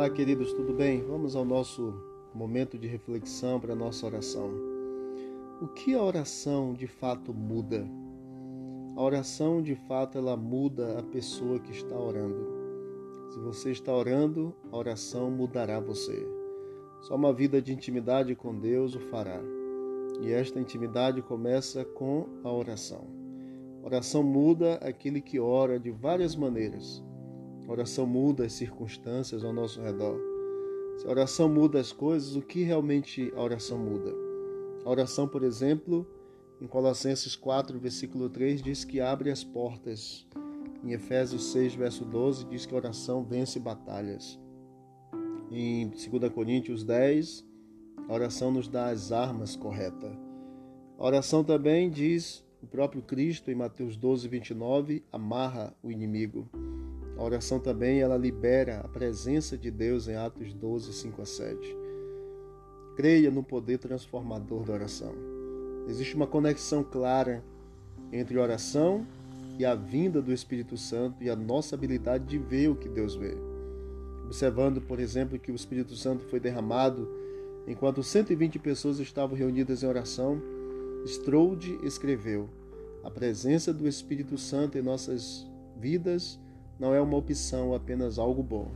Olá, queridos, tudo bem? Vamos ao nosso momento de reflexão para a nossa oração. O que a oração de fato muda? A oração de fato ela muda a pessoa que está orando. Se você está orando, a oração mudará você. Só uma vida de intimidade com Deus o fará. E esta intimidade começa com a oração. A oração muda aquele que ora de várias maneiras a oração muda as circunstâncias ao nosso redor. Se a oração muda as coisas, o que realmente a oração muda? A oração, por exemplo, em Colossenses 4, versículo 3, diz que abre as portas. Em Efésios 6, verso 12, diz que a oração vence batalhas. Em 2 Coríntios 10, a oração nos dá as armas corretas. A oração também diz, o próprio Cristo, em Mateus 12, 29, amarra o inimigo. A oração também ela libera a presença de Deus em Atos 12, 5 a 7. Creia no poder transformador da oração. Existe uma conexão clara entre oração e a vinda do Espírito Santo e a nossa habilidade de ver o que Deus vê. Observando, por exemplo, que o Espírito Santo foi derramado enquanto 120 pessoas estavam reunidas em oração, Strode escreveu: A presença do Espírito Santo em nossas vidas não é uma opção, apenas algo bom.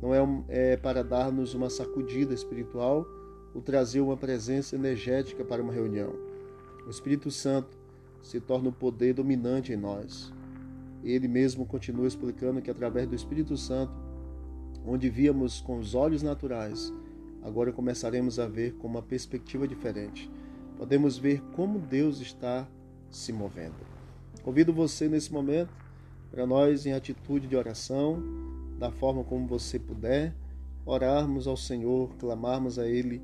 Não é, é para dar-nos uma sacudida espiritual ou trazer uma presença energética para uma reunião. O Espírito Santo se torna o poder dominante em nós. Ele mesmo continua explicando que através do Espírito Santo, onde víamos com os olhos naturais, agora começaremos a ver com uma perspectiva diferente. Podemos ver como Deus está se movendo. Convido você nesse momento para nós, em atitude de oração, da forma como você puder, orarmos ao Senhor, clamarmos a Ele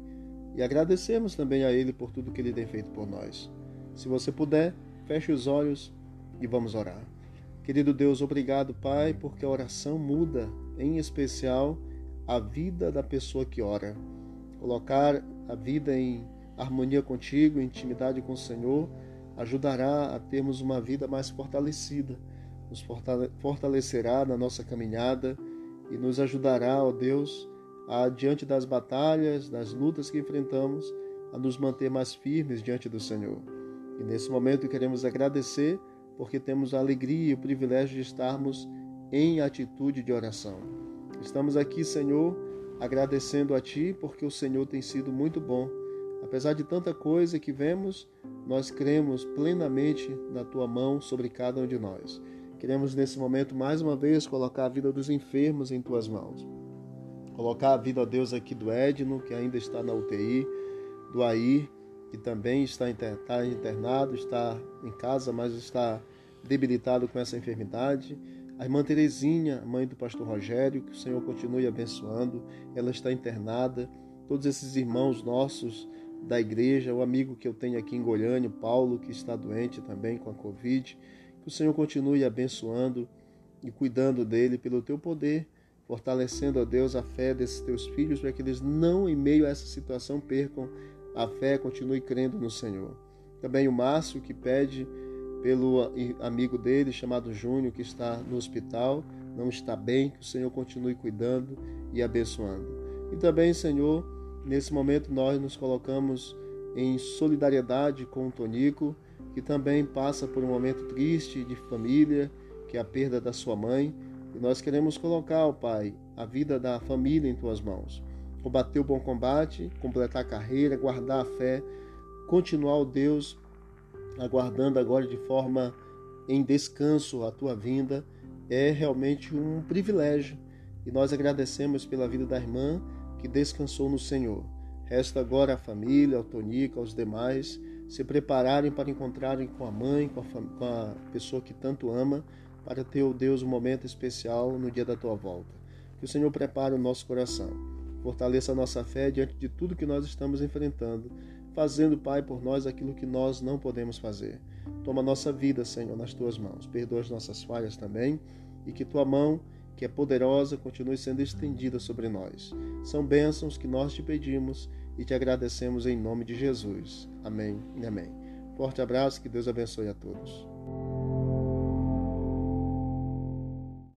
e agradecermos também a Ele por tudo que Ele tem feito por nós. Se você puder, feche os olhos e vamos orar. Querido Deus, obrigado, Pai, porque a oração muda, em especial, a vida da pessoa que ora. Colocar a vida em harmonia contigo, intimidade com o Senhor, ajudará a termos uma vida mais fortalecida nos fortalecerá na nossa caminhada e nos ajudará, ó Deus, a, diante das batalhas, das lutas que enfrentamos, a nos manter mais firmes diante do Senhor. E nesse momento queremos agradecer porque temos a alegria e o privilégio de estarmos em atitude de oração. Estamos aqui, Senhor, agradecendo a Ti porque o Senhor tem sido muito bom. Apesar de tanta coisa que vemos, nós cremos plenamente na Tua mão sobre cada um de nós. Queremos nesse momento mais uma vez colocar a vida dos enfermos em tuas mãos. Colocar a vida, a Deus, aqui do Edno, que ainda está na UTI, do Air, que também está internado, está em casa, mas está debilitado com essa enfermidade. A irmã Terezinha, mãe do pastor Rogério, que o Senhor continue abençoando, ela está internada. Todos esses irmãos nossos da igreja, o amigo que eu tenho aqui em Goiânia, Paulo, que está doente também com a Covid. Que o Senhor continue abençoando e cuidando dele pelo teu poder, fortalecendo a Deus a fé desses teus filhos para que eles não, em meio a essa situação, percam a fé, continue crendo no Senhor. Também o Márcio que pede pelo amigo dele chamado Júnior que está no hospital, não está bem, que o Senhor continue cuidando e abençoando. E também, Senhor, nesse momento nós nos colocamos em solidariedade com o Tonico que também passa por um momento triste de família, que é a perda da sua mãe. E nós queremos colocar, ó Pai, a vida da família em tuas mãos. Combater o bom combate, completar a carreira, guardar a fé, continuar, ó Deus, aguardando agora de forma em descanso a tua vinda, é realmente um privilégio. E nós agradecemos pela vida da irmã que descansou no Senhor. Resta agora a família, ao Tonico, aos demais, se prepararem para encontrarem com a mãe, com a, com a pessoa que tanto ama, para ter, o Deus, um momento especial no dia da tua volta. Que o Senhor prepare o nosso coração, fortaleça a nossa fé diante de tudo que nós estamos enfrentando, fazendo, Pai, por nós aquilo que nós não podemos fazer. Toma nossa vida, Senhor, nas tuas mãos. Perdoa as nossas falhas também e que tua mão, que é poderosa, continue sendo estendida sobre nós. São bênçãos que nós te pedimos e te agradecemos em nome de Jesus. Amém e amém. Forte abraço, que Deus abençoe a todos.